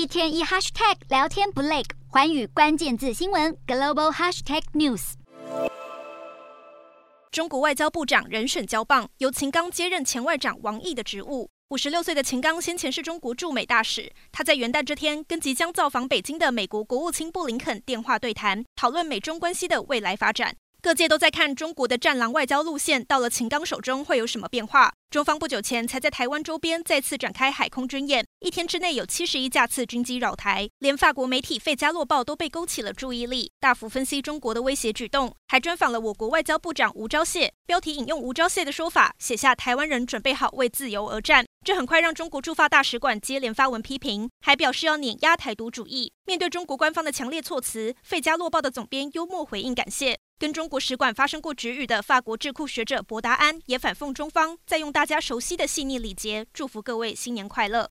一天一 hashtag 聊天不累，环宇关键字新闻 global hashtag news。中国外交部长人选交棒，由秦刚接任前外长王毅的职务。五十六岁的秦刚先前是中国驻美大使，他在元旦这天跟即将造访北京的美国国务卿布林肯电话对谈，讨论美中关系的未来发展。各界都在看中国的战狼外交路线到了秦刚手中会有什么变化。中方不久前才在台湾周边再次展开海空军演，一天之内有七十一架次军机扰台，连法国媒体《费加洛报》都被勾起了注意力，大幅分析中国的威胁举动，还专访了我国外交部长吴钊燮，标题引用吴钊燮的说法，写下台湾人准备好为自由而战。这很快让中国驻法大使馆接连发文批评，还表示要碾压台独主义。面对中国官方的强烈措辞，《费加洛报》的总编幽默回应感谢。跟中国使馆发生过直语的法国智库学者博达安也反讽中方，在用大家熟悉的细腻礼节祝福各位新年快乐。